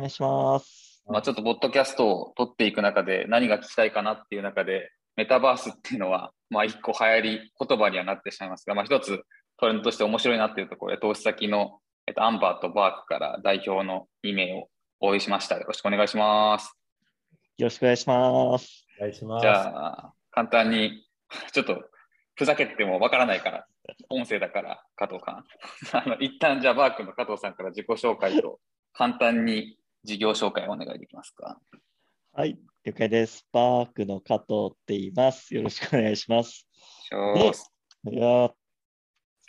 願いします。まあ、ちょっとポッドキャストを撮っていく中で何が聞きたいかなっていう中で、メタバースっていうのは、まあ、一個流行り言葉にはなってしまいますが、まあ、一つトレンドとして面白いなっていうところで、投資先の、えっと、アンバーとバークから代表の2名をお会いしました。よろしくお願いします。よろしくお願いします。お願いします。じゃあ、簡単に、ちょっとふざけてもわからないから、音声だから、加藤さん。あの一旦じゃあ、バークの加藤さんから自己紹介と、簡単に事業紹介をお願いできますか？はい、了解です。バークの加藤って言います。よろしくお願いします。いしますいやー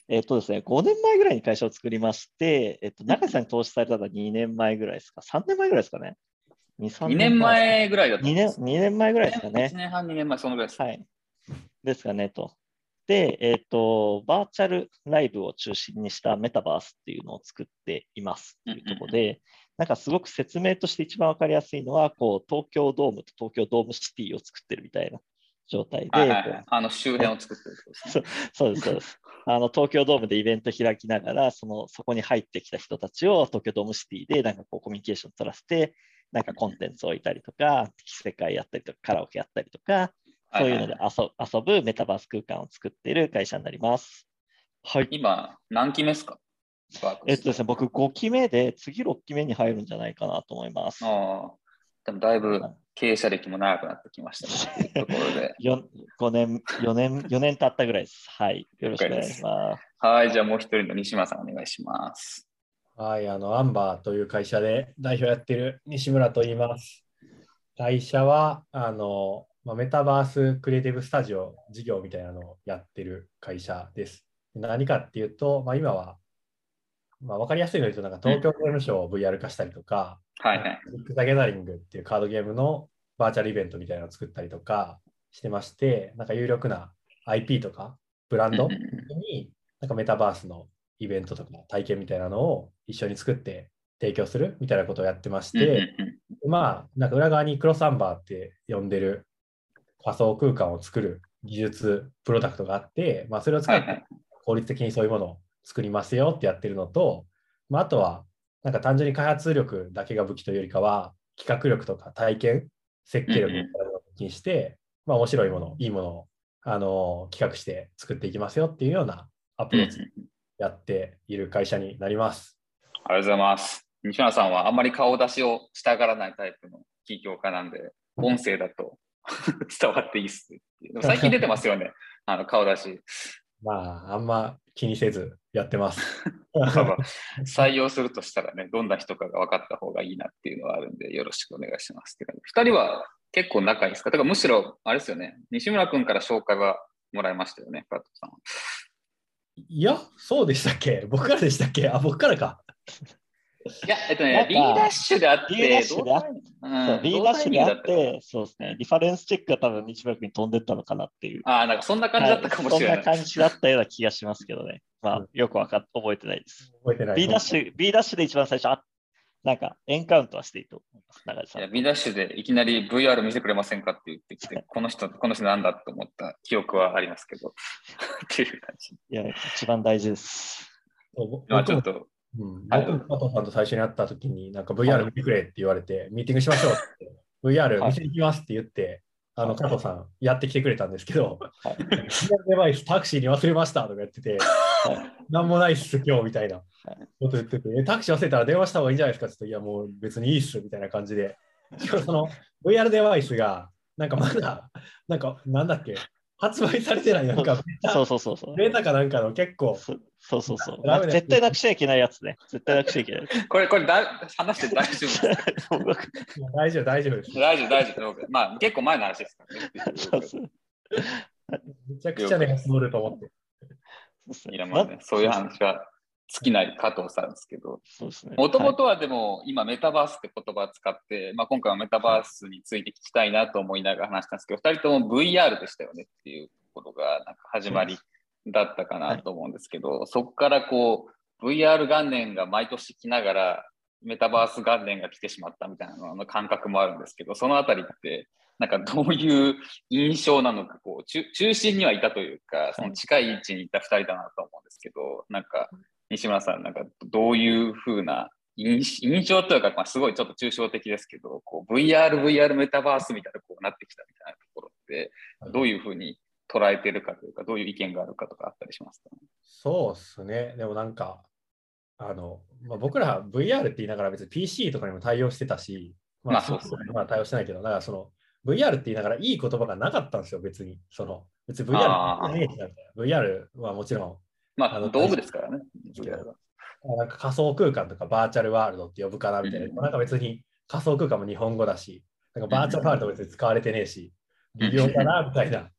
えっとですね、5年前ぐらいに会社を作りまして、えっと、中井さんに投資されたのは2年前ぐらいですか ?3 年前ぐらいですかね ?2、3 2年前ぐらいだった2年 ?2 年前ぐらいですか1ね。年半、2年前、そのぐらいです。はい。ですかね、と。で、えっ、と、バーチャルライブを中心にしたメタバースっていうのを作っていますっていうところで、なんかすごく説明として一番わかりやすいのは、こう、東京ドームと東京ドームシティを作ってるみたいな状態で、はいはいこはい、あの周辺を作ってるってことですね。そうです、そうです。あの東京ドームでイベント開きながら、そのそこに入ってきた人たちを東京ドームシティでなんかこうコミュニケーション取らせて、なんかコンテンツを置いたりとか、世界やったりとか、カラオケやったりとか、そういうので遊遊ぶメタバース空間を作っている会社になります。はい。今、何期目ですか？えっとですね、僕5期目で、次6期目に入るんじゃないかなと思います。ああ、でもだいぶ経営者歴も長くなってきましたね。ところで。4 5年、4年、4年経ったぐらいです。はい。よろしくお願いします。はい、じゃあもう一人の西村さんお願いします。はい、あの、アンバーという会社で代表やってる西村と言います。会社は、あの、まあ、メタバースクリエイティブスタジオ事業みたいなのをやってる会社です。何かっていうと、まあ、今は、まあ、分かりやすいので言うと、なんか東京ゲームショーを VR 化したりとか、はいはい。ザ・ギャザリングっていうカードゲームのバーチャルイベントみたいなのを作ったりとかしてまして、なんか有力な IP とかブランドになんかメタバースのイベントとか体験みたいなのを一緒に作って提供するみたいなことをやってまして、うんまあ、なんか裏側にクロスアンバーって呼んでる仮想空間を作る技術、プロダクトがあって、まあ、それを使って。効率的にそういうものを作りますよってやってるのと、まあ、あとは、なんか単純に開発力だけが武器というよりかは、企画力とか体験、設計力みたいなものを武器にして、まあ、面白いもの、いいものを、あの企画して作っていきますよっていうようなアプローチやっている会社になります。ありがとうございます。西村さんはあんまり顔出しをしたがらないタイプの起業家なんで、音声だと 伝わっていいっす最近出てますよね、あの顔出し。まあ、あんま気にせずやってます。採用するとしたらね、どんな人かが分かった方がいいなっていうのはあるんで、よろしくお願いしますって感じ。二人は結構仲いいですか？だからむしろ、あれですよね、西村君から紹介はもらいましたよね、加藤さん。いや、そうでしたっけ？僕からでしたっけ？あ、僕からか。いや、えっとね、なんか B ダッシュであって、B ダッシュであっうんそう、B どうダッシュであって、そうですね、リファレンスチェックが多分日村君に飛んでったのかなっていう。ああ、なんかそんな感じだったかもしれない。はいそんな感じだったような気がしますけどね。まうあ、よくわかっ覚えてないです。覚えてない。B ダッシュ、B ダッシュで一番最初、あなんかエンカウントはしていいと思います。中地さんいや、。B ダッシュでいきなり VR 見せてくれませんかって言ってきて、この人、この人なんだと思った記憶はありますけど、っていう感じ。いや、一番大事です。まあちょっと、うん。はい僕も加藤さんと最初に会った時に、なんか VR 見てくれって言われて、ミーティングしましょうって、VR 見せに行きますって言って、あの加藤さんやってきてくれたんですけど、はい。デバイスタクシーに忘れましたとか言ってて、なんもないっす今日みたいなこと言ってて、えタクシー忘れたら電話した方がいいんじゃないですかって言って、いやもう別にいいっすみたいな感じで、しかもその VR デバイスが、なんかまだ、なんかなんだっけ、発売されてない、なんかそうそうそうそう。ベータかなんかの結構、そそうそうそう。ダメだ絶対なくしちゃいけないやつね。絶対なくしちゃいけない。これ、これだ、話して大丈夫 大丈夫、大丈夫です。大丈夫、大丈夫。まあ、結構前の話ですからね。そうそうめちゃくちゃね、乗ると思って。いや、まあね、そういう話は尽きない加藤さんですけど。もともはいとはでも、今、メタバースって言葉を使って、まあ、今回はメタバースについて聞きたいなと思いながら話したんですけど、2人とも VR でしたよねっていうところがなんか始まりだったかなと思うんですけど、そこからこう、VR 元年が毎年来ながら、メタバース元年が来てしまったみたいなのの感覚もあるんですけど、そのあたりって、なんかどういう印象なのか、こう中中心にはいたというか、その近い位置にいた2人だなと思うんですけど、なんか西村さん、なんかどういうふうな印印象というか、まあ、すごいちょっと抽象的ですけど、こう VR、VR メタバースみたいなこうなってきたみたいなところって、どういうふうに捉えてるかというか、どういう意見があるかとかあったりしますか、ね、そうですね。でもなんか、あのまあ、僕ら VR って言いながら別に PC とかにも対応してたし、まあ、そうですね。まあ、対応してないけど、だからその VR って言いながらいい言葉がなかったんですよ、別に。その別に VR ってイメージなんだよ。VR はもちろん。まあ、あの道具ですからね。な。んか仮想空間とかバーチャルワールドって呼ぶかなみたいな。うん、なんか別に仮想空間も日本語だし、なんかバーチャルワールド別に使われてねえし、微妙だなみたいな。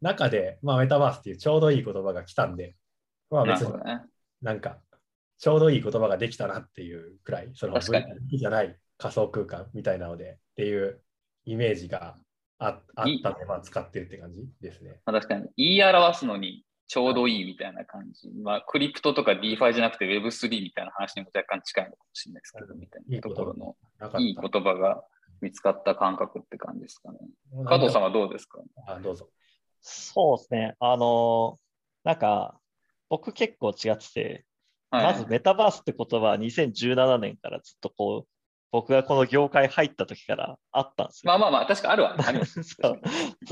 中で、まあ、メタバースっていうちょうどいい言葉が来たんで、まあ別になんかちょうどいい言葉ができたなっていうくらい、その VR じゃない仮想空間みたいなのでっていうイメージがああったので、まあ、使ってるって感じですね。まあ、確かに。言い表すのにちょうどいいみたいな感じ。まあ、クリプトとか DeFi じゃなくて Web3 みたいな話にも若干近いのかもしれないですけど、みたいなところのいい言葉が見つかった感覚って感じですかね。加藤さんはどうですか？あどうぞ。そうですね。あの、なんか、僕結構違ってて、はい、まずメタバースって言葉は2017年からずっとこう、僕がこの業界入った時からあったんですよ。まあまあまあ、確かあるわ。ず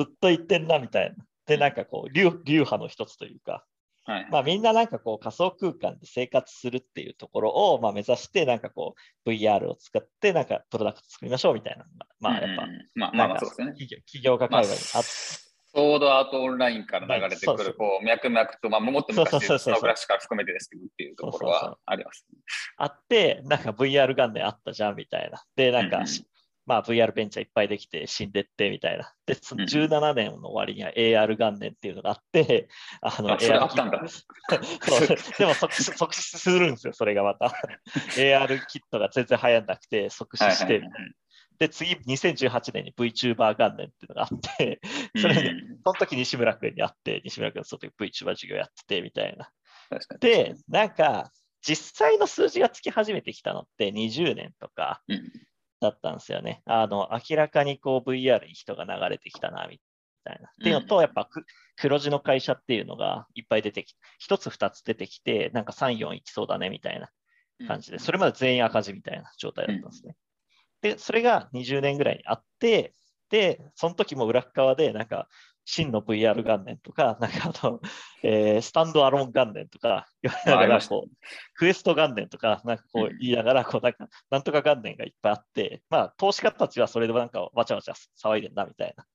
っと言ってんなみたいな。で、なんかこう流、流派の一つというか、はい、まあみんななんかこう仮想空間で生活するっていうところをまあ目指して、なんかこう VR を使ってなんかプロダクト作りましょうみたいな。まあやっぱ、まあまあそうですね。企業家会話にあって。ソードアートオンラインから流れてくる、こう、脈々と、まあ、もっと昔のスクラッシュから含めてですけどっていうところはあります、あって、なんか VR 元年あったじゃんみたいな。で、なんか、うんまあ VR ベンチャーいっぱいできて死んでってみたいな。で、その17年の終わりには AR 元年っていうのがあって、あの、AR キット。そ うでも即 即死するんですよ、それがまた。AR キットが全然流行んなくて即死してみたいな。で、次、2018年に VTuber 元年っていうのがあって、それで、その時西村君に会って、西村君その時 VTuber 授業やっててみたいな。で、なんか、実際の数字がつき始めてきたのって20年とかだったんですよね。あの、明らかにこう VR に人が流れてきたな、みたいな。っていうのと、やっぱ黒字の会社っていうのがいっぱい出てきて、1つ2つ出てきて、なんか3、4いきそうだね、みたいな感じで、それまで全員赤字みたいな状態だったんですね。で、それが20年ぐらいにあって、で、その時も裏側で、なんか、真の VR 元年とか、なんかあの、えー、スタンドアローン元年とか、言われながら、こう、クエスト元年とか、なんかこう言いながら、こう、なんか、なんとか元年がいっぱいあって、まあ、投資家たちはそれでなんかわちゃわちゃ騒いでんだみたいな。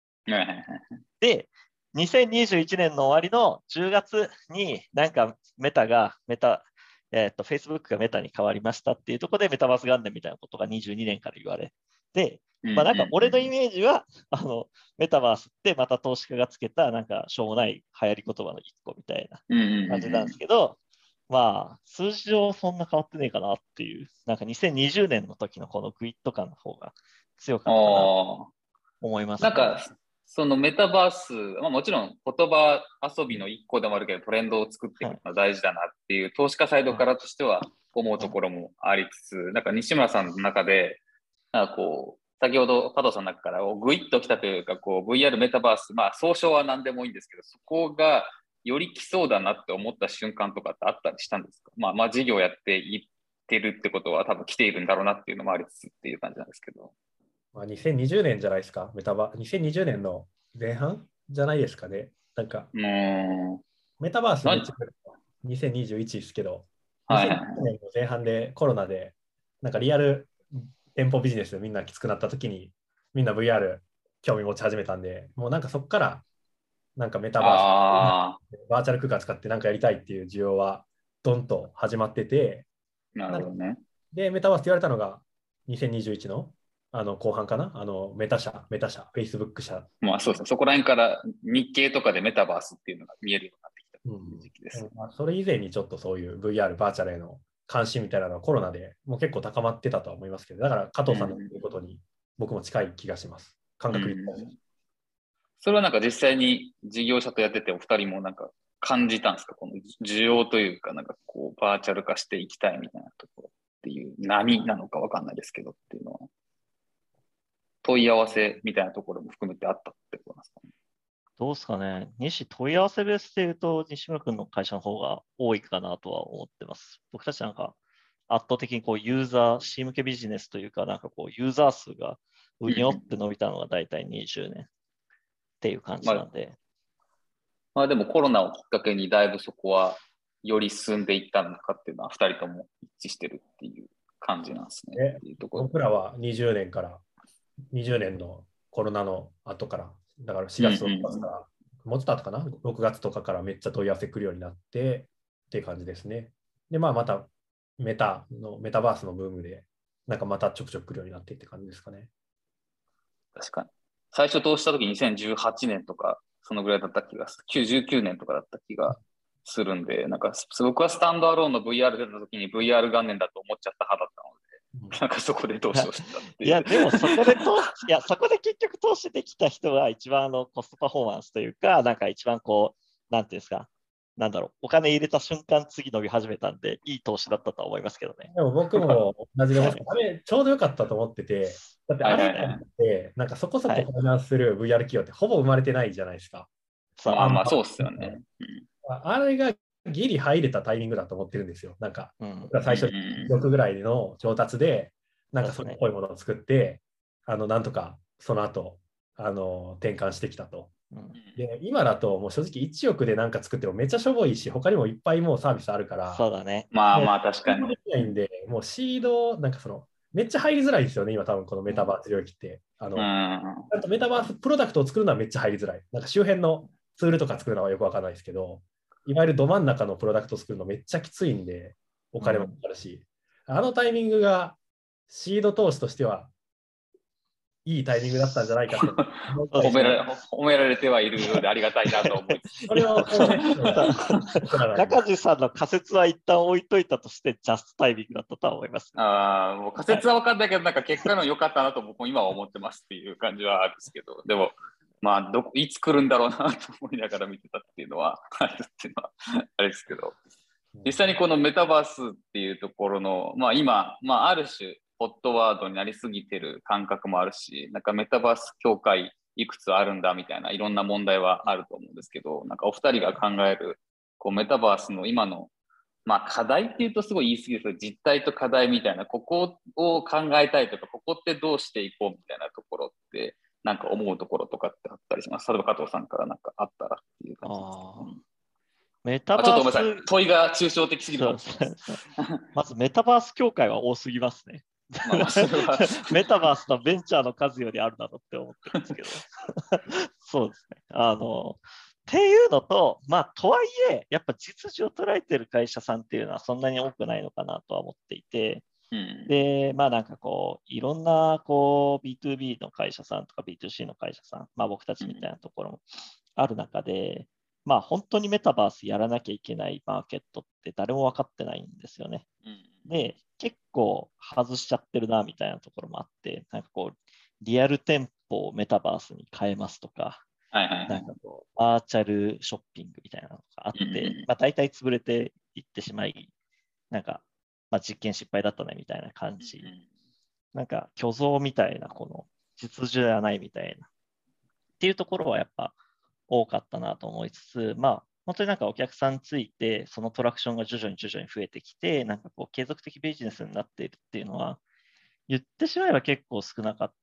で、2021年の終わりの10月に、なんかメタが、メタ、えっ、ー、と、Facebook がメタに変わりましたっていうところでメタバース元年みたいなことが22年から言われて、まあなんか俺のイメージは、あの、メタバースってまた投資家がつけたなんかしょうもない流行り言葉の一個みたいな感じなんですけど、まあ数字上そんな変わってねえかなっていう、なんか2020年の時のこのグイッド感の方が強かったなと思います、ね、なんかそのメタバース、まあ、もちろん言葉遊びの一個でもあるけど、トレンドを作っていくのは大事だなっていう、投資家サイドからとしては思うところもありつつ、なんか西村さんの中で、なんかこう、先ほど加藤さんの中からグイッときたというか、こう VR メタバース、まあ総称は何でもいいんですけど、そこがより来そうだなって思った瞬間とかってあったりしたんですか？まあまあ事業やっていってるってことは多分来ているんだろうなっていうのもありつつっていう感じなんですけど。まあ、2020年じゃないですか、メタバ2020年の前半じゃないですかね？なんか、メタバースめっちゃ2021ですけど、はい、2020年の前半でコロナで、なんかリアル店舗ビジネスみんなきつくなった時に、みんな VR 興味持ち始めたんで、もうなんかそこからなんかメタバース、バーチャル空間使ってなんかやりたいっていう需要はどんと始まってて、なるほどね。で、メタバースって言われたのが2021のあの後半かな？あのメタ社、メタ社、フェイスブック社。まあそうですね、そこら辺から日経とかでメタバースっていうのが見えるようになってきた時期です。うんまあ、それ以前にちょっとそういう VR、バーチャルへの関心みたいなのはコロナでもう結構高まってたとは思いますけど、だから加藤さんの言うことに僕も近い気がします。感覚、うん、それはなんか実際に事業者とやっててお二人もなんか感じたんですか？この需要というか、なんかこうバーチャル化していきたいみたいなところっていう波なのかわかんないですけどっていうのは。問い合わせみたいなところも含めてあったってことなんですかね？どうですかね。西、問い合わせベースで言うと、西村君の会社の方が多いかなとは思ってます。僕たちなんか、圧倒的にこうユーザー、C 向けビジネスというか、なんかこうユーザー数がうにょって伸びたのが大体20年っていう感じなんで。まあでもコロナをきっかけにだいぶそこはより進んでいったのかっていうのは2人とも一致してるっていう感じなんですね。ね僕らは20年から、20年のコロナの後から、だから4月とかから、もうちょっと後かな、6月とかからめっちゃ問い合わせ来るようになってっていう感じですね。で、まあまたメタの、メタバースのブームで、なんかまたちょくちょく来るようになってって感じですかね。確かに。最初通した時2018年とか、そのぐらいだった気がする。99年とかだった気がするんで、なんか僕はスタンドアローンの VR 出た時に VR 元年だと思っちゃった派だった なんかそこで投資をしてたっていや、でもそこで投資、いや、そこで結局投資できた人が一番あのコストパフォーマンスというか、なんか一番こう、なんていうんですか、なんだろう、お金入れた瞬間、次伸び始めたんで、いい投資だったと思いますけどね。でも僕も同じであれ、ちょうどよかったと思ってて、だってあれって、なんかそこそこファイナンスする VR 企業ってほぼ生まれてないじゃないですか。まあまあ、そうっすよね。あれがギリ入れたタイミングだと思ってるんですよ。なんか、うん、最初、6ぐらいの調達で、なんかそれっぽいものを作って、あの、なんとかその後、あの、転換してきたと。うんで今だともう正直1億で何か作ってもめっちゃしょぼいし、他にもいっぱいもうサービスあるから、そうだね。まあまあ確かに。できないんで、もうシード、なんかその、めっちゃ入りづらいですよね、今多分このメタバース領域って。あの、うん。あとメタバースプロダクトを作るのはめっちゃ入りづらい。なんか周辺のツールとか作るのはよくわかんないですけど、いわゆるど真ん中のプロダクトを作るのめっちゃきついんで、お金もかかるし、あのタイミングがシード投資としてはいいタイミングだったんじゃないかと。褒められ褒められてはいるようでありがたいなと思いつつ。それをこうね。中地さんの仮説は一旦置いといたとして、ジャストタイミングだったとは思います、ああ、もう仮説は分かんないけど、なんか結果の良かったなと僕も今は思ってますっていう感じはあるんですけど、でも、まあどこ、いつ来るんだろうなと思いながら見てたっていうのは あるっていうのはあれですけど、実際にこのメタバースっていうところの、まあ今、まあある種、ホットワードになりすぎてる感覚もあるし、なんかメタバース協会いくつあるんだみたいないろんな問題はあると思うんですけど、なんかお二人が考えるこうメタバースの今のまあ課題っていうとすごい言い過ぎですけど、実態と課題みたいな、ここを考えたいとか、ここってどうしていこうみたいなところって、なんか思うところとかってあったりします？例えば加藤さんからなんかあったらっていう感じですちょっとごめんなさい問いが抽象的すぎるまずメタバース協会は多すぎますね。メタバースのベンチャーの数よりあるだろうって思ってるんですけど。そうですね。あの、っていうのと、まあ、とはいえ、やっぱ実需を捉えてる会社さんっていうのはそんなに多くないのかなとは思っていて、うん。で、まあなんかこう、いろんなこう B2B の会社さんとか B2C の会社さん、まあ僕たちみたいなところもある中で、まあ本当にメタバースやらなきゃいけないマーケットって誰も分かってないんですよね。うん。で、結構外しちゃってるなみたいなところもあって、なんかこう、リアル店舗をメタバースに変えますとか、はいはいはないんかこう、バーチャルショッピングみたいなのがあって、うん。まあ大体潰れていってしまい、なんか、まあ実験失敗だったねみたいな感じ、なんか虚像みたいな、この実需ではないみたいな、っていうところはやっぱ多かったなと思いつつ、まあ本当になんかお客さんついて、そのトラクションが徐々に徐々に増えてきて、なんかこう継続的ビジネスになっているっていうのは、言ってしまえば結構少なかっ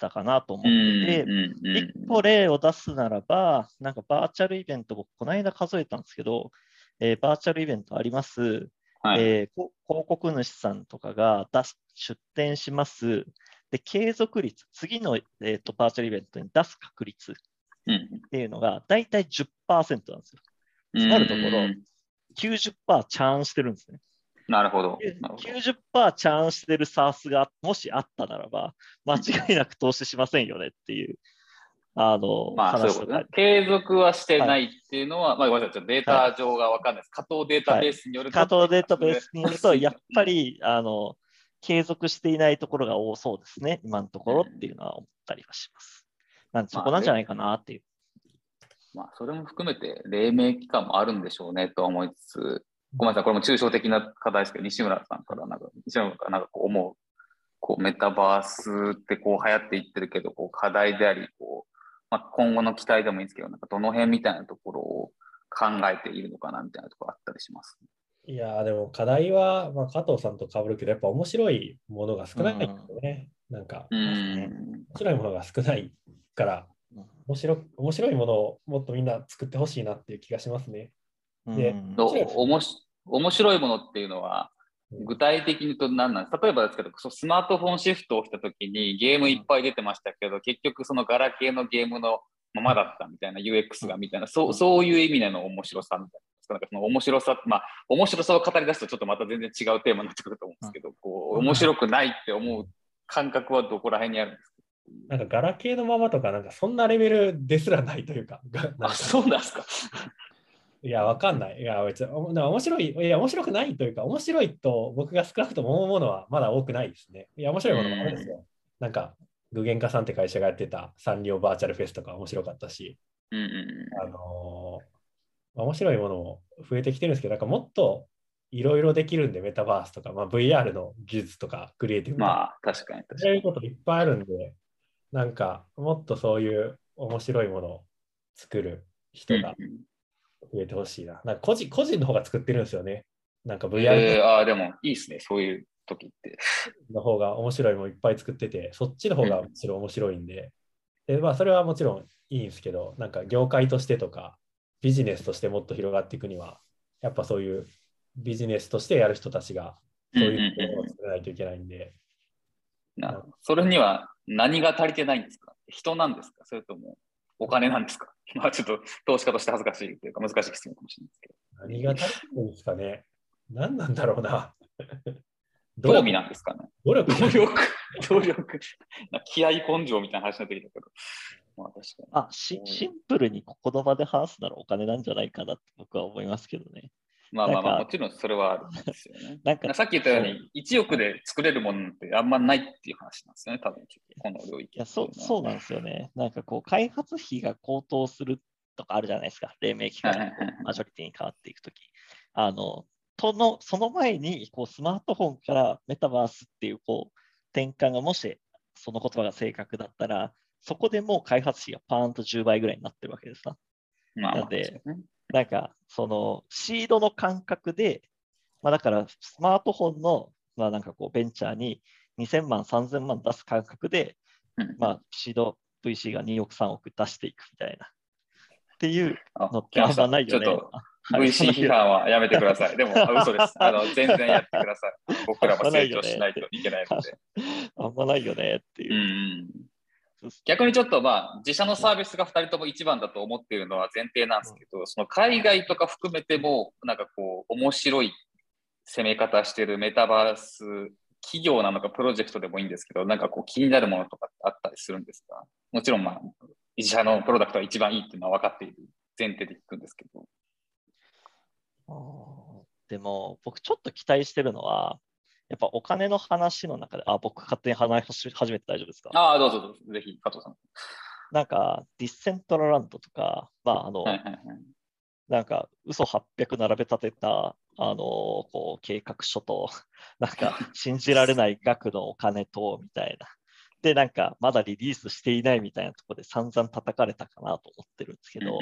たかなと思ってて、一個例を出すならば、なんかバーチャルイベント、僕、この間数えたんですけど、えーバーチャルイベントあります、はいえーこ広告主さんとかが出す出店します。で、継続率、次の、えーとバーチャルイベントに出す確率っうんていうのが、だいたい10%なんですよ。うんつまるところ90%チャーンしてるんですね。なるほど。なるほど90%チャーンしてる SARS がもしあったならば、間違いなく投資しませんよねっていう、あの、まあそういうことね。継続はしてないっていうのは、まあごめんなさい、ちょっとデータ上がわかんないです。加藤データベースによると。加藤データベースによると、やっぱり、あの、継続していないところが多そうですね、今のところっていうのは思ったりはします。なんでそこなんじゃないかなっていう。まあ、それも含めて、黎明期間もあるんでしょうねとは思いつつ、ごめんなさい、これも抽象的な課題ですけど、西村さんからなんか、西村さんからなんかこう思う、こうメタバースってこう流行っていってるけど、こう課題であり、こうまあ、今後の期待でもいいんですけど、なんかどの辺みたいなところを考えているのかなみたいなところあったりします。いやーでも課題は、まあ、加藤さんと被るけど、やっぱ面白いものが少ないんですよね。なんか、う面ん。白いものが少ないから、面白面白いものをもっとみんな作ってほしいなっていう気がしますね。でうんの面白いもし面白いものっていうのは、うん具体的に言うと何なんです例えばですけど、スマートフォンシフトをしたときにゲームいっぱい出てましたけど、結局そのガラケーのゲームのままだったみたいな UX がみたいな、そうそういう意味での面白さみたいな。なんかその面白さ、まあ、面白さを語り出すとちょっとまた全然違うテーマになってくると思うんですけど、こう、面白くないって思う感覚はどこら辺にあるんですか？なんかガラケーのままとか、なんかそんなレベルですらないというか、がなんあ、かそうなんですか。いや、わかんない。いや、別に、面白い、いや、面白くないというか、面白いと僕が少なくとも思うものはまだ多くないですね。いや、面白いものもあるんですよ。なんか、具現化さんって会社がやってたサンリオバーチャルフェスとか面白かったし、うんうんあのーまあ面白いものも増えてきてるんですけど、なんかもっといろいろできるんで、メタバースとか、まあ、VR の技術とか、クリエイティうん。ブなまあ、確かに確かに。そういうこといっぱいあるんで、なんか、もっとそういう面白いものを作る人が増えてほしいな。なんか個人個人の方が作ってるんですよね。なんかえ VR ー、ああ、でもいいですね、そういう時って。の方が面白いものいっぱい作ってて、そっちの方がむしろ面白いんで、でまあ、それはもちろんいいんですけど、なんか業界としてとか、ビジネスとしてもっと広がっていくには、やっぱそういうビジネスとしてやる人たちが、そういうものを作らないといけないんで、なそれには何が足りてないんですか？人なんですか？それともお金なんですか？まあちょっと投資家として恥ずかしいというか難しい質問かもしれないですけど。何が足りてるんですかね？何なんだろうな。興味なんですかね？努力努力、努力、な気合根性みたいな話になってきたけど。まあ確かに。あしシンプルにここの場で話すならお金なんじゃないかなって僕は思いますけどね。まあまあまあ、もちろんそれはあるんですよね。なんかさっき言ったように、1億で作れるものなんてあんまないっていう話なんですよね、多分この領域いやそうそうなんですよね。なんかこう、開発費が高騰するとかあるじゃないですか。黎明期からマジョリティに変わっていくとき。あの、との、その前にこうスマートフォンからメタバースっていうこう転換がもしその言葉が正確だったら、そこでもう開発費がパーンと10倍ぐらいになってるわけですな。まあでね なんか、そのシードの感覚で、まあ、だからスマートフォンの、まあ、なんかこうベンチャーに2000万、3000万出す感覚で、うんまあ、シード VC が2億、3億出していくみたいな。っていうあのってあんまないよね。ちょっとあはい VC 批判はやめてください。でも、あ嘘です。あの全然やってください。僕らも成長しないといけないので。あんまないよねっていう 逆にちょっとまあ、自社のサービスが2人とも一番だと思っているのは前提なんですけど、その海外とか含めても、なんかこう、面白い攻め方してるメタバース企業なのかプロジェクトでもいいんですけど、なんかこう気になるものとかってあったりするんですか？もちろんまあ、自社のプロダクトは一番いいっていうのは分かっている前提で聞くんですけど。でも、僕ちょっと期待してるのは、やっぱお金の話の中で、あ、僕勝手に話し始めて大丈夫ですか？ああ、どうぞどうぞ、ぜひ加藤さん。なんか、ディッセントラランドとか、まあ、あの、はいはいはい。なんか、嘘800並べ立てた、あのこう、計画書と、なんか、信じられない額のお金と、みたいな。で、なんか、まだリリースしていないみたいなところで散々叩かれたかなと思ってるんですけど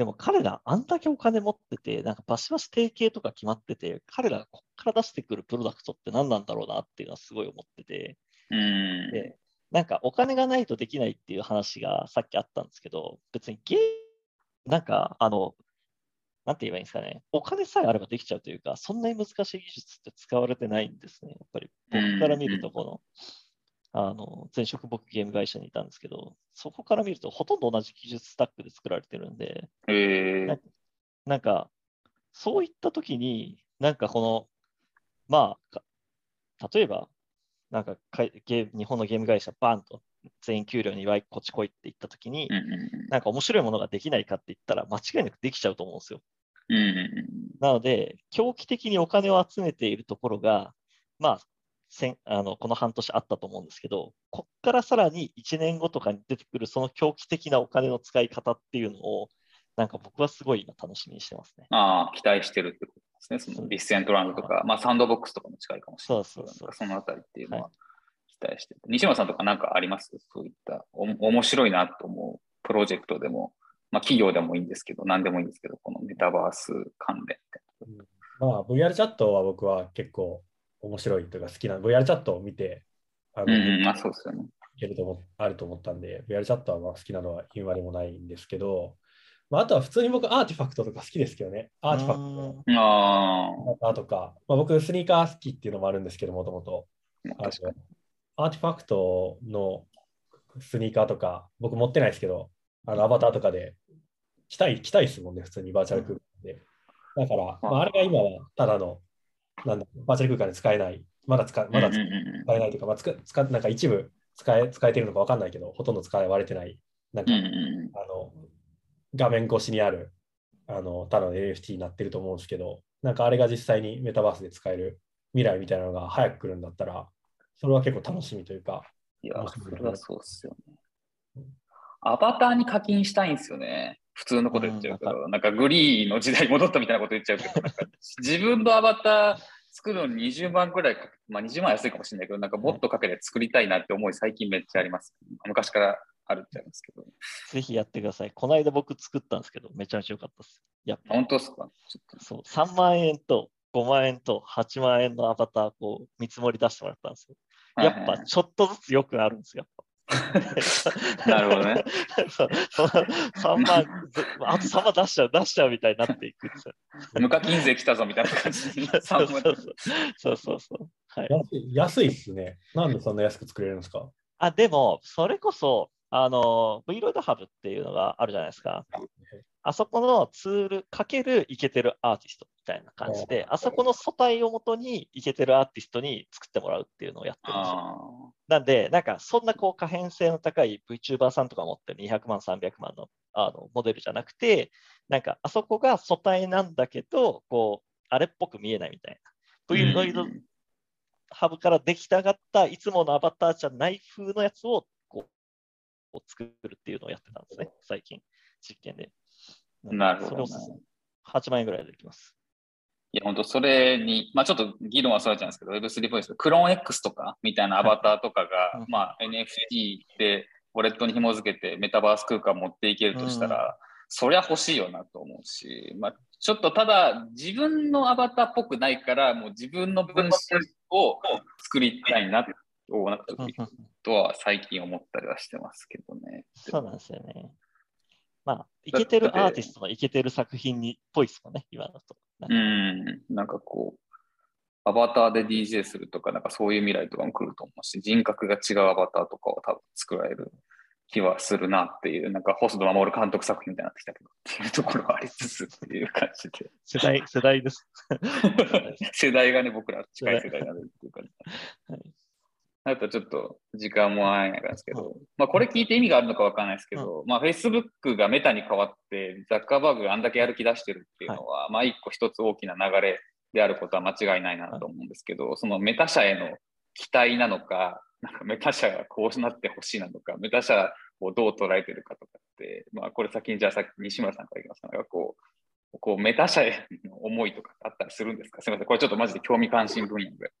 でも彼ら、あんだけお金持ってて、なんかバシバシ提携とか決まってて、彼らがこっから出してくるプロダクトって何なんだろうなっていうのはすごい思ってて、うん。で、なんかお金がないとできないっていう話がさっきあったんですけど、別にゲーなんか、あの、なんて言えばいいんですかね、お金さえあればできちゃうというか、そんなに難しい技術って使われてないんですね。やっぱり僕から見ると、この、あの、前職僕ゲーム会社にいたんですけど、そこから見るとほとんど同じ技術スタックで作られてるんで、へえなんか、そういったときに、なんかこの、まあか、例えば、なんかゲーム日本のゲーム会社、バーンと全員給料に祝いこっち来いって言ったときに、うんうんなんか面白いものができないかって言ったら、間違いなくできちゃうと思うんですよ。うん。なので、狂気的にお金を集めているところが、まあ、先あのこの半年あったと思うんですけど、こっからさらに1年後とかに出てくるその狂気的なお金の使い方っていうのを、なんか僕はすごい今楽しみにしてますね。ああ、期待してるってことですね。そのディッセントランドとか、まあサンドボックスとかも近いかもしれないですけど。そうそうそうそのあたりっていうのはは期待してる。西村さんとかなんかあります？そういったお面白いなと思うプロジェクトでも、まあ企業でもいいんですけど、何でもいいんですけど、このメタバース関連って。まあ、VR チャットは僕は結構面白いというか好きな、VR チャットを見て、あの、うんうん、まあそうですよね。いけると思あると思ったんで、VR チャットはまあ好きなのは言うまでもないんですけど、まあ、あとは普通に僕アーティファクトとか好きですけどね。アーティファクトああ、とか、まあ、僕スニーカー好きっていうのもあるんですけど、もともと。アーティファクトのスニーカーとか、僕持ってないですけど、あのアバターとかで着たい、着たいですもんね、普通にバーチャル空間で。だから、まあ、あれが今はただのなんだバーチャル空間で使えない、まだ使まだ使えないというか、まあ、使使なんか一部使え使えてるのか分かんないけど、ほとんど使われてない、なんか、あの画面越しにあるあのただの NFT になってると思うんですけど、なんかあれが実際にメタバースで使える未来みたいなのが早く来るんだったら、それは結構楽しみというか、いや、それはそうっすよね。アバターに課金したいんですよね。普通のこと言っちゃうけうんど、なんかグリーの時代に戻ったみたいなこと言っちゃうけど、なんか自分のアバター作るのに20万くらいかけ、まあ20万安いかもしれないけど、なんかボットかけて作りたいなって思い最近めっちゃあります。昔からあるっちゃいますけど。ぜひやってください。この間僕作ったんですけど、めちゃめちゃ良かったです。やっぱ本当ですか？そう、3万円と5万円と8万円のアバターこう見積もり出してもらったんですよ。やっぱちょっとずつ良くなるんですよ。なるほどね。そうその3万、ずあと3万出しちゃう、出しちゃうみたいになっていくんですよ。無課金税来たぞみたいな感じに。そうそう3万そうそうそうそう。はい。安い安いっすね。なんでそんな安く作れるんですか？あ、でも、それこそ、あの、V ロイドハブっていうのがあるじゃないですか。あそこのツールかけるイケてるアーティストみたいな感じで、あそこの素体をもとにイケてるアーティストに作ってもらうっていうのをやってるんですよ。あなんで、なんかそんなこう可変性の高い VTuber さんとか持ってる200万、300万のあのモデルじゃなくて、なんかあそこが素体なんだけど、こう、あれっぽく見えないみたいな。ー V ロイドうんハブから出来上がったいつものアバターじゃない風のやつをこうこう作るっていうのをやってたんですね、最近、実験で。なるほどねそれを8万円ぐらいでできます。いや、本当それに、まあちょっと議論はそれちゃうんですけど、Web3 っぽいですけど、クローン X とかみたいなアバターとかが、うんまあ NFT でウォレットに紐付けてメタバース空間持っていけるとしたら、そりゃ欲しいよなと思うし、まあちょっとただ自分のアバターっぽくないから、もう自分の分身を作りたいなと思ったうんうんとは最近思ったりはしてますけどね。そうなんですよね。まあ、イケてるアーティストのイケてる作品にっぽいですもんね、今だと。なんうかん、なんかこう、アバターで DJ するとか、なんかそういう未来とかも来ると思うし、人格が違うアバターとかを多分作られる気はするなっていう、なんか細田守監督作品みたいになってきたけど、っていうところはありつつっていう感じで。世代、世代です。世代がね、僕ら近い世代になるっていう感じ。はいあとちょっと時間もないんですけど、まあこれ聞いて意味があるのかわかんないですけど、まあ Facebook がメタに変わって、ザッカーバーグがあんだけやる気出してるっていうのは、まあ一個一つ大きな流れであることは間違いないなと思うんですけど、そのメタ社への期待なのか、なんかメタ社がこうなってほしいなのか、メタ社をどう捉えてるかとかって、まあこれ先にじゃあさっき西村さんからいきます。か、なんかこう、こうメタ社への思いとかあったりするんですか？すみません、これちょっとマジで興味関心分野ぐらい。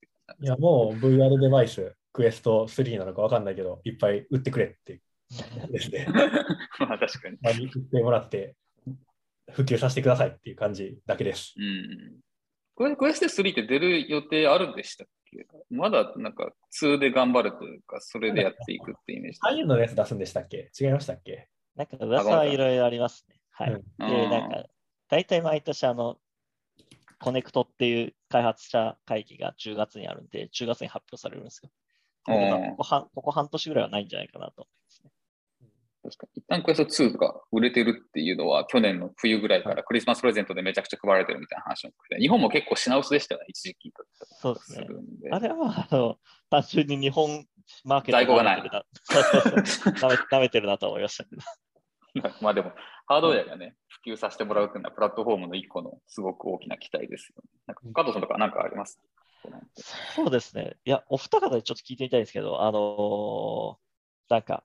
いや、もう VR デバイス、クエスト3なのか分かんないけど、いっぱい売ってくれってですね。まあ確かに。まあ売ってもらって、普及させてくださいっていう感じだけです。うん。これ、クエステ3って出る予定あるんでしたっけ？まだなんか2で頑張るというか、それでやっていくってイメージ。ああいうののやつ出すんでしたっけ？違いましたっけ？なんか噂はいろいろありますね。はい。うんで、なんか、大体毎年、あの、コネクトっていう開発者会議が10月にあるんで、10月に発表されるんですよ。ここ半ここ半年ぐらいはないんじゃないかなと思いますね。確かに。一旦クエスト2が売れてるっていうのは、去年の冬ぐらいからクリスマスプレゼントでめちゃくちゃ配られてるみたいな話も日本も結構品薄でしたよね、一時期そうですね。あれはまあ、あの、単純に日本マーケット在庫がないな。そうそうそう舐めてるなと思いましたけど。まあでも、ハードウェアがね、普及させてもらうっていうのは、プラットフォームの一個のすごく大きな期待ですよね。なんか加藤さんとか何かあります？そうですね。いや、お二方でちょっと聞いてみたいんですけど、あのーなんか、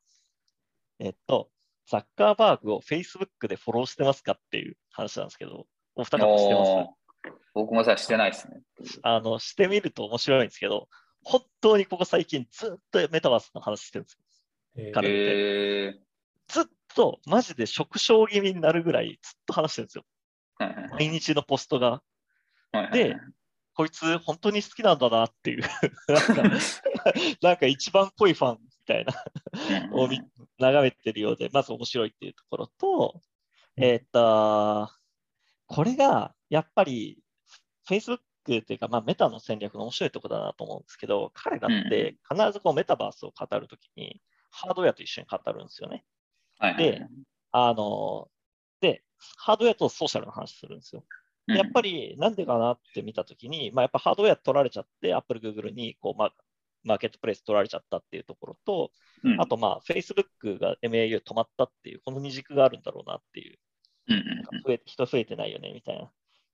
えっと、ザッカーバーグを Facebook でフォローしてますかっていう話なんですけど、お二方してます？僕もさ、してないですね。あの、してみると面白いんですけど、本当にここ最近ずっとメタバースの話してるんですよ。えー彼えーずっとマジで食傷気味になるぐらいずっと話してるんですよ。毎日のポストが。で、こいつ本当に好きなんだなっていう。なんか、なんか一番濃いファンみたいな。を見眺めてるようで、まず面白いっていうところと、えーっと、これがやっぱり Facebook っていうか、まあ、メタの戦略の面白いところだなと思うんですけど、彼らって必ずこうメタバースを語るときに、ハードウェアと一緒に語るんですよね。はい。で、あの、で、ハードウェアとソーシャルの話するんですよ。でやっぱりなんでかなって見たときに、まあ、やっぱハードウェア取られちゃって、Apple、Google にこう、まあ、マーケットプレイス取られちゃったっていうところと、うん。あと、まあ、Facebook が MAU 止まったっていう、この二軸があるんだろうなっていう、増え人増えてないよねみたいな。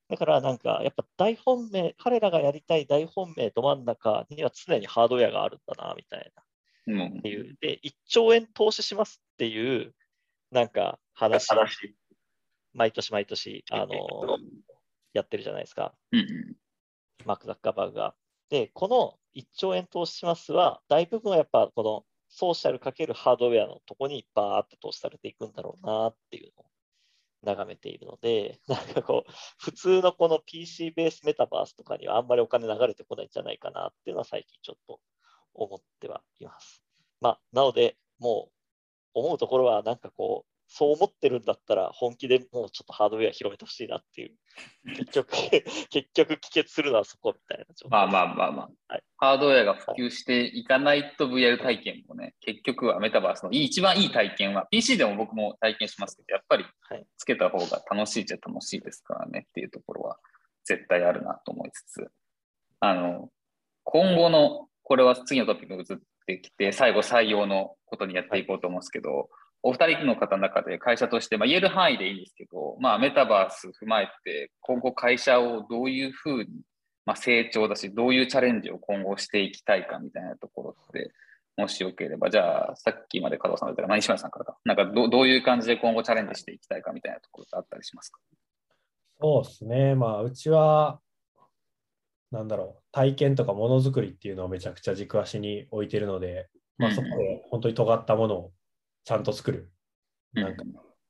だからなんか、やっぱ大本命、彼らがやりたい大本命ど真ん中には常にハードウェアがあるんだなみたいな。っていう。で、1兆円投資しますっていう、なんか話、毎年毎年、あの、やってるじゃないですか。うんうんマーク・ザッカーバーグが。で、この1兆円投資しますは、大部分はやっぱこのソーシャルかけるハードウェアのとこにバーって投資されていくんだろうなっていうのを眺めているので、なんかこう、普通のこの PC ベースメタバースとかにはあんまりお金流れてこないんじゃないかなっていうのは最近ちょっと思ってはいます。まあ、なので、もう思うところは、なんかこう、そう思ってるんだったら、本気でもうちょっとハードウェア広めてほしいなっていう、結局、結局、帰結するのはそこみたいな。まあまあまあまあ、はい。ハードウェアが普及していかないと VR 体験もね、結局はメタバースのいい一番いい体験は、PC でも僕も体験しますけど、やっぱりはい。つけた方が楽しいっちゃ楽しいですからねっていうところは絶対あるなと思いつつ、あの、今後の、これは次のトピックに移ってきて、最後採用のことにやっていこうと思うんですけど、お二人の方の中で会社として、まあ、言える範囲でいいんですけど、まあ、メタバース踏まえて、今後会社をどういうふうに、まあ、成長だし、どういうチャレンジを今後していきたいかみたいなところって、もしよければ、じゃあ、さっきまで加藤さんだったら、まあ、西村さんからか、なんかどどういう感じで今後チャレンジしていきたいかみたいなところってあったりしますか？そうですね。まあ、うちは、なんだろう、体験とかものづくりっていうのをめちゃくちゃ軸足に置いてるので、まあ、うん。そこで本当に尖ったものをちゃんと作る。うんなんか、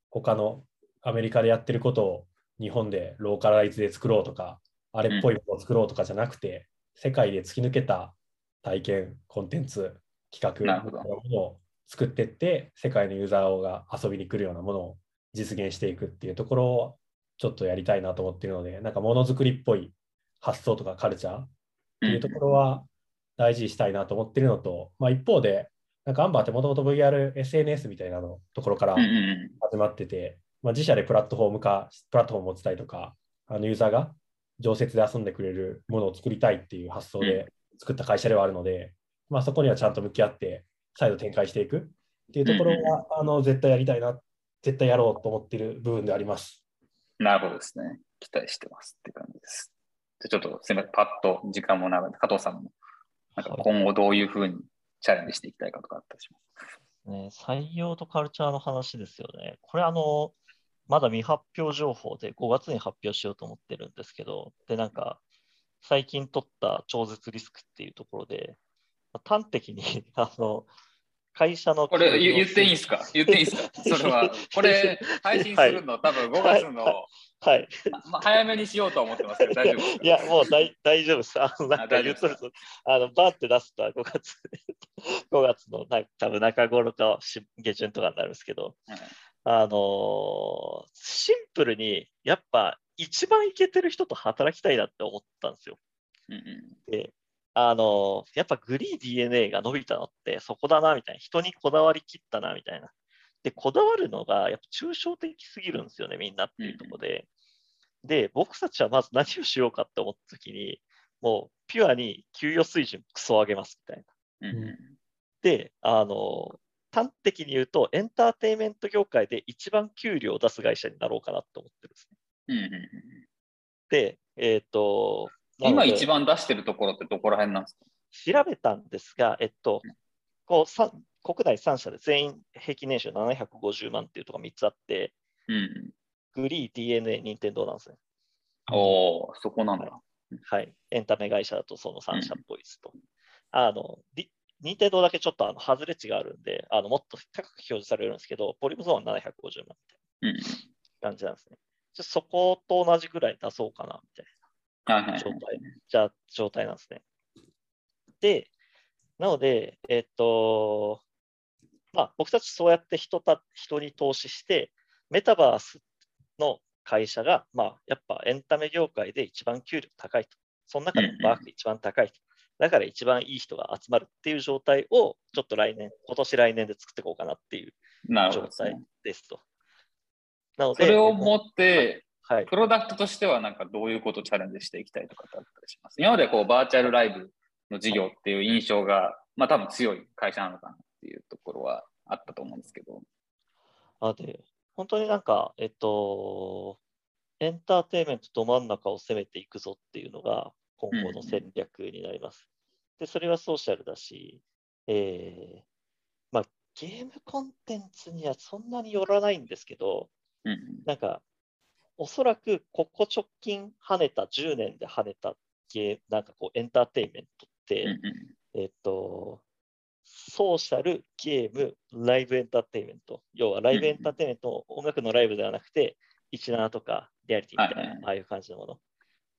他のアメリカでやってることを日本でローカライズで作ろうとか、あれっぽいものを作ろうとかじゃなくて、世界で突き抜けた体験、コンテンツ、企画みたいなものを作っていって、世界のユーザーが遊びに来るようなものを実現していくっていうところをちょっとやりたいなと思っているので、なんかものづくりっぽい発想とかカルチャーっていうところは大事にしたいなと思っているのと、まあ、一方で、なんかアンバーってもともと VR、SNS みたいなのところから始まってて、まあ、自社でプラットフォーム化、プラットフォームを持ちたいとか、あのユーザーが常設で遊んでくれるものを作りたいっていう発想で作った会社ではあるので、まあ、そこにはちゃんと向き合って再度展開していくっていうところは、あの絶対やりたいな、絶対やろうと思っている部分であります。なるほどですね。期待してますって感じです。じゃあちょっとすみません、パッと時間も長いので、加藤さんも、なんか今後どういうふうにチャレンジしていきたいかとかあったりします。ね、採用とカルチャーの話ですよね。これあの、まだ未発表情報で5月に発表しようと思ってるんですけど、で、なんか、最近取った超絶リスクっていうところで、端的に、あの、会社の。これ言言っていいんですか？言っていいんですか？それは。これ配信するの、多分5月の、はい。まあ、早めにしようと思ってますけど、大丈夫いや、もう大大丈夫です。あの、なんか言っとると、あの、バーって出すとは5月、5月のな多分中頃かし下旬とかになるんですけど、はいあのーシンプルに、やっぱ一番イケてる人と働きたいなって思ったんですよ。うんうんで、あのーやっぱグリー DNA が伸びたのってそこだな、みたいな。人にこだわりきったな、みたいな。で、こだわるのがやっぱ抽象的すぎるんですよね、みんなっていうところで。で、僕たちはまず何をしようかって思ったときに、もうピュアに給与水準クソ上げますみたいな。うんうんで、あの、端的に言うと、エンターテインメント業界で一番給料を出す会社になろうかなと思ってるんですね。うんうんうんで、えっ、と、今一番番出してるところってどこら辺なんですか？調べたんですが、えっと、こうさ国内3社で全員平均年収750万っていうところが3つあって、うんグリー、DNA、任天堂なんですね。おお、そこなんだ。はい。エンタメ会社だとその3社っぽいですと。あの、り任天堂だけちょっとあの外れ値があるんで、あのもっと高く表示されるんですけど、ポリムゾーンは750万みたいなうん感じなんですね。じゃあそこと同じぐらい出そうかなみたいはいはいはい状態、じゃあ状態なんですね。で、なので、えっと、まあ、僕たちそうやって人た人に投資して、メタバースの会社が、まあ、やっぱエンタメ業界で一番給料高いと。その中でもバーク一番高いと。だから一番いい人が集まるっていう状態を、ちょっと来年、今年来年で作っていこうかなっていう状態ですと。なのそで、れを持って、はい、プロダクトとしてはなんかどういうことをチャレンジしていきたいとかってあったりします？今までこうバーチャルライブの事業っていう印象が、まあ多分強い会社なのかなっていうところはあったと思うんですけど。あで、本当になんか、えっと、エンターテインメントど真ん中を攻めていくぞっていうのが今後の戦略になります。で、それはソーシャルだし、えーまあ、ゲームコンテンツにはそんなによらないんですけど、うんなんか、おそらくここ直近跳ねた、10年で跳ねたゲーム、なんかこうエンターテインメントって、うんうんえっと、ソーシャル、ゲーム、ライブエンターテインメント。要はライブエンターテインメント、音楽のライブではなくて、17とかリアリティみたいな、ああいう感じのもの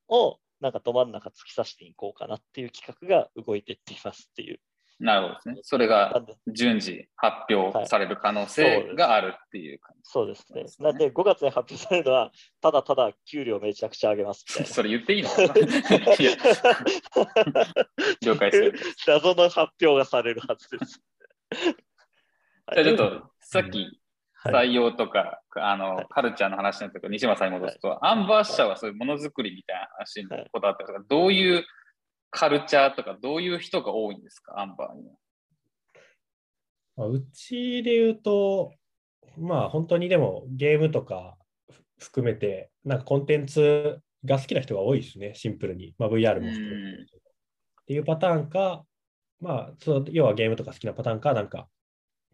を、なんかど真ん中突き刺していこうかなっていう企画が動いていっていますっていう。なるほどですね。それが順次発表される可能性があるっていう感じ。そうですね。なんで5月に発表されるのは、ただただ給料めちゃくちゃ上げます。それ言っていいの了解する。謎の発表がされるはずです。じゃあちょっとさっきはい。採用とか、あの、はい。カルチャーの話のとこ西村さんに戻すと、アンバー社はそういうものづくりみたいな話にはい。こだわってますが、どういうカルチャーとか、どういう人が多いんですか、アンバーには。まあうちで言うと、まあ本当にでもゲームとかふ含めて、なんかコンテンツが好きな人が多いですね、シンプルに。まあ、VR も含めうんて。っていうパターンか、まあ、その要はゲームとか好きなパターンか、なんか、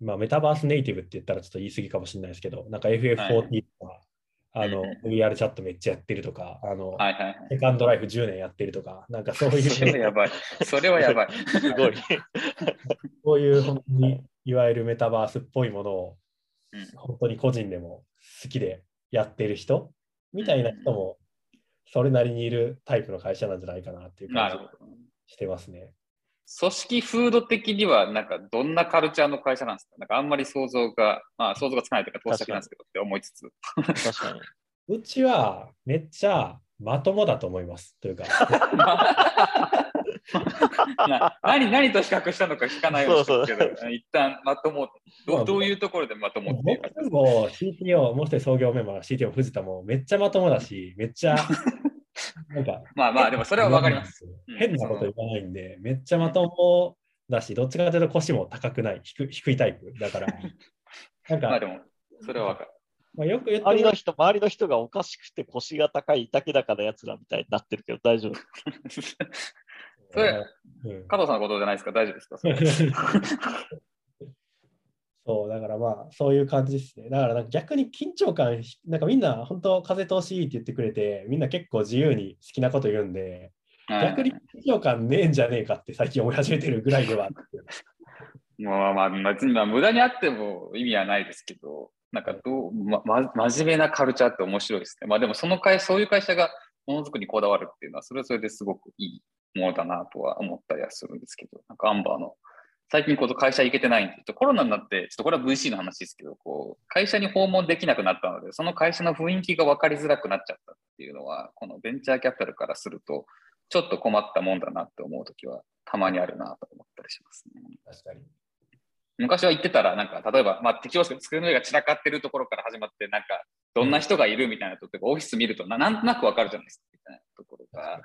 まあ、メタバースネイティブって言ったらちょっと言い過ぎかもしれないですけど、なんか FF40 とか、あのうん、VR チャットめっちゃやってるとか、あの、はいはいはい。セカンドライフ10年やってるとか、なんかそういう、それはやばい。それはやばい。すごい。こういう本当にいわゆるメタバースっぽいものをうん本当に個人でも好きでやってる人みたいな人もそれなりにいるタイプの会社なんじゃないかなっていう感じ。してますね。組織風土的には、なんかどんなカルチャーの会社なんですか？なんかあんまり想像が、まあ想像がつかないというか、投資先なんですけどって思いつつ。確かに。うちはめっちゃまともだと思います。というか、な何何と比較したのか聞かないようにしてるけど、そう一旦まともど、どういうところでまともっていうか。僕も CTO、もう一人創業メンバーの CTO 藤田もめっちゃまともだし、めっちゃなんかまあまあ、でもそれはわかります。うん。変なこと言わないんで、めっちゃまともだし、どっちかというと腰も高くない、低低いタイプだから、なんか、まあでも、それはわかる。まあ、よく言っても周りの人、周りの人がおかしくて腰が高い、竹高なやつらみたいになってるけど大丈夫。それうん。加藤さんのことじゃないですか？大丈夫ですか？そう、だからまあ、そういう感じですね。だから逆に緊張感、なんかみんな本当、風通しいいって言ってくれて、みんな結構自由に好きなこと言うんで、逆に緊張感ねえんじゃねえかって最近思い始めてるぐらいでは。まあまあ、別にまあ無駄にあっても意味はないですけど、なんかどう、ま、ま真面目なカルチャーって面白いですね。まあでもその会、そういう会社がものづくりにこだわるっていうのは、それはそれですごくいいものだなとは思ったりはするんですけど、なんかアンバーの、最近こう会社行けてないんで、ちょっとコロナになって、ちょっとこれは VC の話ですけど、こう、会社に訪問できなくなったので、その会社の雰囲気が分かりづらくなっちゃったっていうのは、このベンチャーキャピタルからすると、ちょっと困ったもんだなって思うときは、たまにあるなと思ったりしますね。確かに。昔は言ってたら、なんか、例えば、まあ、適応して机の上が散らかってるところから始まって、なんか、どんな人がいるみたいなとこ、オフィス見るとな、なんとなくわかるじゃないですか、みたいなところが、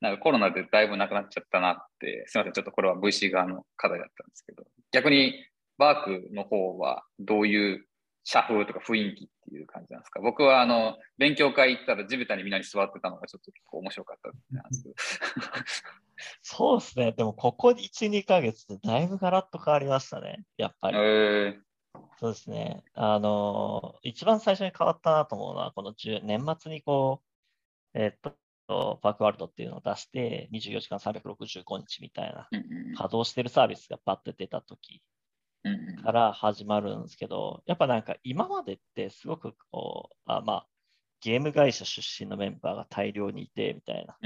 なんかコロナでだいぶなくなっちゃったなって、すみません、ちょっとこれは VC 側の課題だったんですけど、逆に、バークの方はどういう社風とか雰囲気っていう感じなんですか？僕は、あの、勉強会行ったら地べたにみんなに座ってたのがちょっと結構面白かったなんですけど。そうですね。でも、ここ1、2ヶ月でだいぶガラッと変わりましたね。やっぱり。えそうですね。あの、一番最初に変わったなと思うのは、この10年末にこう、えっと、パークワールドっていうのを出して、24時間365日みたいな稼働してるサービスがパッて出た時から始まるんですけど、やっぱなんか今までってすごくこう、あまあ、ゲーム会社出身のメンバーが大量にいて、みたいな。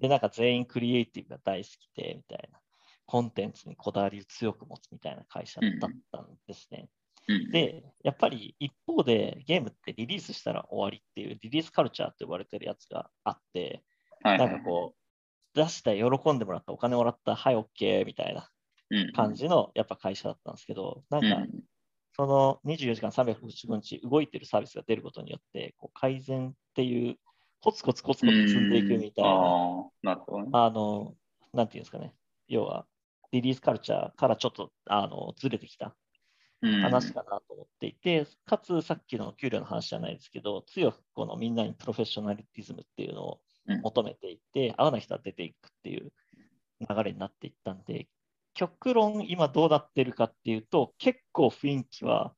で、なんか全員クリエイティブが大好きで、みたいな。コンテンツにこだわりを強く持つみたいな会社だったんですね。うんで、やっぱり一方でゲームってリリースしたら終わりっていうリリースカルチャーって呼ばれてるやつがあって、はいなんかこう、出した喜んでもらった、お金もらった、はい、OK みたいなうん感じのやっぱ会社だったんですけど、なんかうんその24時間365日動いてるサービスが出ることによって、こう改善っていう、コツコツコツコツ積んでいくみたいな、なるほどね。あの、なんていうんですかね、要はリリースカルチャーからちょっとあのずれてきた。うん話かなと思っていて、かつさっきの給料の話じゃないですけど、強くこのみんなにプロフェッショナリティズムっていうのをうん求めていって、合わない人は出ていくっていう流れになっていったんで、極論今どうなってるかっていうと、結構雰囲気は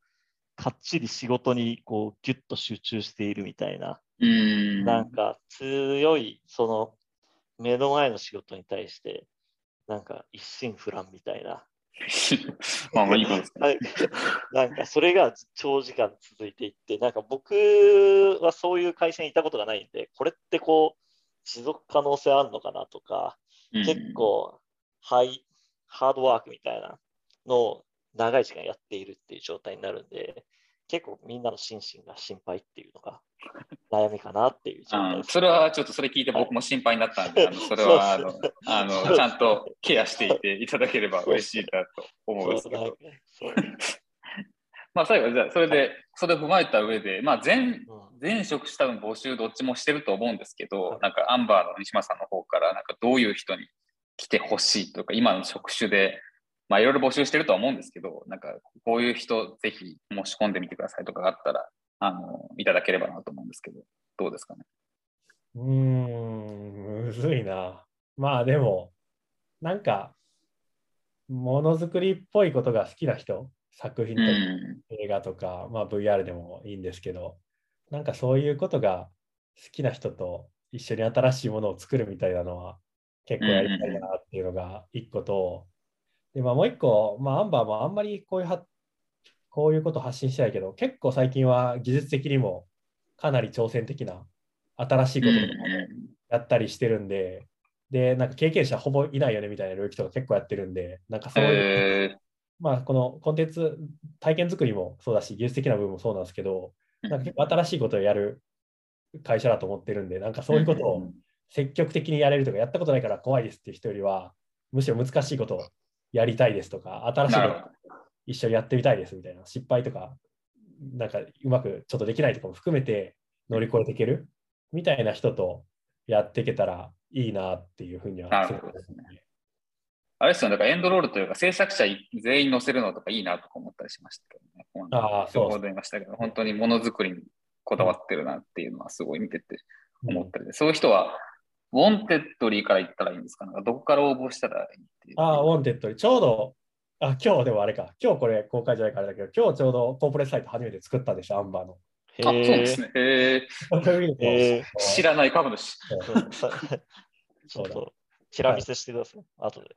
かっちり仕事にこうギュッと集中しているみたいな、うん。なんか強いその目の前の仕事に対して、なんか一心不乱みたいな、まあまあいいことですね。なんかそれが長時間続いていって、なんか僕はそういう会社にいたことがないんで、これってこう、持続可能性あるのかなとか、うん結構ハイ、ハードワークみたいなのを長い時間やっているっていう状態になるんで、結構みんなの心身が心配っていうのが悩みかなっていう状態です。あそれはちょっとそれ聞いて僕も心配になったんで、あのそれはあのあのちゃんとケアしていていただければ嬉しいなと思うんですけど。まあ最後じゃあそれで、それを踏まえた上で、まあ全うん。前職種多分募集どっちもしてると思うんですけはい、どなんかアンバーの西村さんの方から、なんかどういう人に来てほしいとか、今の職種で、まあいろいろ募集してるとは思うんですけど、なんかこういう人ぜひ申し込んでみてくださいとかがあったら、あの、いただければなと思うんですけど、どうですかね？うーん、むずいな。まあでも、なんか、ものづくりっぽいことが好きな人、作品うとかん。映画とか、まあ、VR でもいいんですけど、なんかそういうことが好きな人と一緒に新しいものを作るみたいなのは結構やりたいなっていうのが一個と、でまあ、もう一個、まあ、アンバーもあんまりこういうはこういうこと発信してないけど、結構最近は技術的にもかなり挑戦的な新しいこととかもやったりしてるんで、で、なんか経験者ほぼいないよねみたいな領域とか結構やってるんで、なんかそういう、えまあ、このコンテンツ、体験作りもそうだし、技術的な部分もそうなんですけど、ーなんか結構新しいことをやる会社だと思ってるんで、なんかそういうことを積極的にやれるとか、やったことないから怖いですっていう人よりは、むしろ難しいことをやりたいですとか、新しいことなるほど。一緒にやってみたいですみたいな、失敗とか、なんかうまくちょっとできないとかも含めて乗り越えていけるみたいな人とやっていけたらいいなっていうふうにはすごくですねあれですよね、だからエンドロールというか、制作者全員載せるのとかいいなとか思ったりしましたけどね。ああそう情報で言いましたけど、本当にものづくりにこだわってるなっていうのはすごい見てて思ったりで、そういう人は、ウォンテッドリーから行ったらいいんですか？なんかどこから応募したらいいっていう。ああ、ウォンテッドにちょうど、あ、今日でもあれか、今日これ公開じゃないからだけど、今日ちょうどコーポレートサイト初めて作ったんですよ、アンバーの。あ、そうですね。知らない株主。そうちょっと、チラ見せしてください。後で。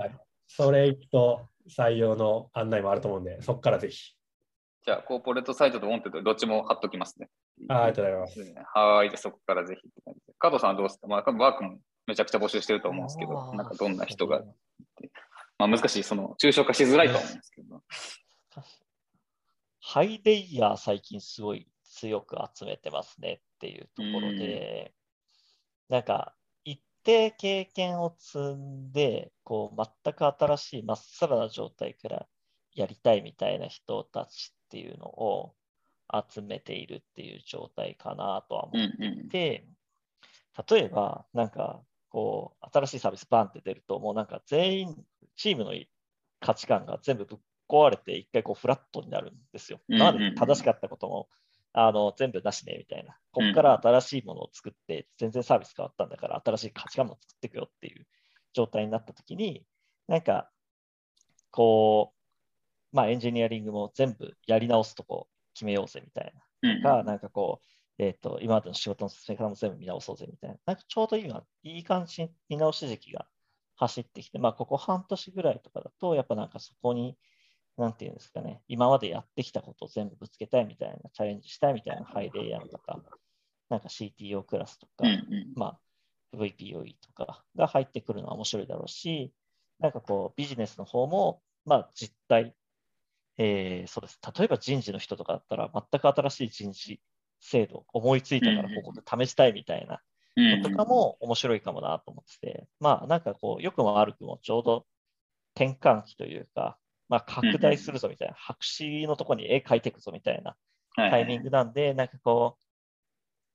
それ行くと採用の案内もあると思うんで、そこからぜひ。じゃあ、コーポレートサイトとウォンテッドどっちも貼っときますね。あありがとうございます。はーい、じゃあそこからぜひって感。加藤さんはどうですか？まあ、ワークもめちゃくちゃ募集してると思うんですけど、なんかどんな人が、まあ難しい、その、抽象化しづらいと思うんですけど。ハイレイヤー最近すごい強く集めてますねっていうところで、なんか一定経験を積んで、こう全く新しいまっさらな状態からやりたいみたいな人たちっていうのを集めているっていう状態かなとは思うんってうん。で、例えば、なんか、こう、新しいサービスバンって出ると、もうなんか全員、チームの価値観が全部ぶっ壊れて、一回こうフラットになるんですよ。うんうんうんなので正しかったことも、あの、全部なしね、みたいな。ここから新しいものを作って、全然サービス変わったんだから、新しい価値観も作っていくよっていう状態になったときに、なんか、こう、まあ、エンジニアリングも全部やり直すとこ決めようぜみたいな。なんかこう、えっ、と、今までの仕事の進め方も全部見直そうぜみたいな。なんかちょうど今、いい感じに見直し時期が走ってきて、まあ、ここ半年ぐらいとかだと、やっぱなんかそこに、なんていうんですかね、今までやってきたことを全部ぶつけたいみたいな、チャレンジしたいみたいなハイレイヤーの方なんか CTO クラスとか、まあ、VPOE とかが入ってくるのは面白いだろうし、なんかこう、ビジネスの方も、まあ、実態、えーそうです。例えば人事の人とかだったら、全く新しい人事制度、思いついたからここで試したいみたいなうんのとかも面白いかもなと思ってて、まあ、なんかこう、良くも悪くもちょうど転換期というか、まあ、拡大するぞみたいな、白紙のところに絵描いていくぞみたいなはいタイミングなんで、なんかこう、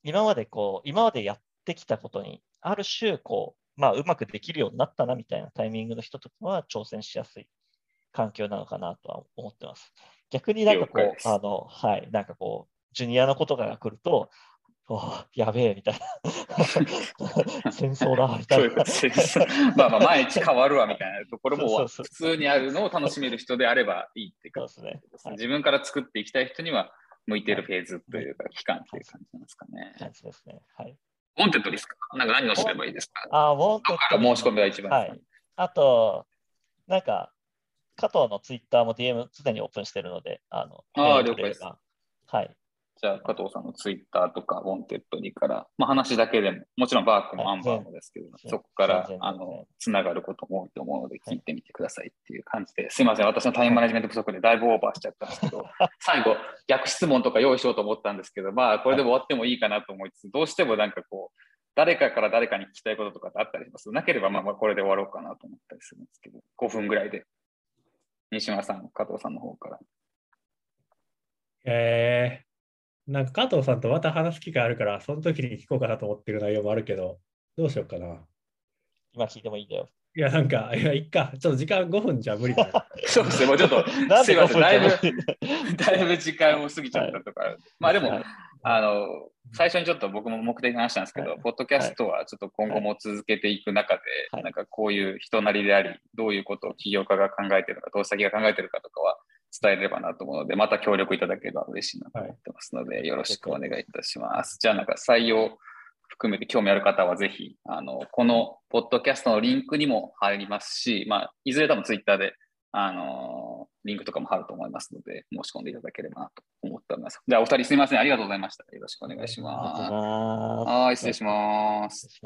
今までこう、今までやってきたことに、ある種、こう、まあ、うまくできるようになったなみたいなタイミングの人とかは挑戦しやすい環境なのかなとは思ってます。逆になんかこう、あの、はい、なんかこう、ジュニアのことが来ると、やべえみたいな、戦争だみたいな。まあまあ、毎日変わるわみたいなところも普通にあるのを楽しめる人であればいいっていうかそうですね。はい自分から作っていきたい人には向いてるフェーズというか、期間という感じなんですかね。感じですね。はい。コンタクトですか？なんか何をすればいいですか？あ、ウォンテッド、そこから申し込みが一番はい。あと、なんか、加藤のツイッターも DM 常にオープンしてるので、あの、あーメールくれればはい。じゃあ、加藤さんのツイッターとか、ウォンテッドにから、まあ、話だけでも、もちろんバークもアンバーもですけど、はいそこからあのつながることも多いと思うので、聞いてみてくださいっていう感じで、すいません、私のタイムマネジメント不足でだいぶオーバーしちゃったんですけど、最後、逆質問とか用意しようと思ったんですけど、まあ、これで終わってもいいかなと思いつつ、どうしてもなんかこう、誰かから誰かに聞きたいこととかってあったりします。なければ、まあまあ、これで終わろうかなと思ったりするんですけど、5分ぐらいで。西村さん、加藤さんの方から。えー、なんか加藤さんとまた話す機会あるから、その時に聞こうかなと思ってる内容もあるけど、どうしようかな。今聞いてもいいんだよ。いや、なんか、いや、いっか。ちょっと時間5分じゃ無理だな。そうですね、もうちょっと、すいません、だいぶ5分じゃないだいぶ時間を過ぎちゃったとか、まあでも、はい。あの、最初にちょっと僕も目的話したんですけど、はい。ポッドキャストはちょっと今後も続けていく中で、はい。なんかこういう人なりであり、どういうことを起業家が考えてるのか、投資先が考えてるかとかは伝えればなと思うので、また協力いただければ嬉しいなと思ってますので、よろしくお願いいたします。じゃあなんか採用含めて興味ある方はぜひ、あの、このポッドキャストのリンクにも入りますし、まあ、いずれ多分ツイッターであのリンクとかも貼ると思いますので、申し込んでいただければなと思っております。じゃあ、お二人すみません。ありがとうございました。よろしくお願いします。はい、失礼します。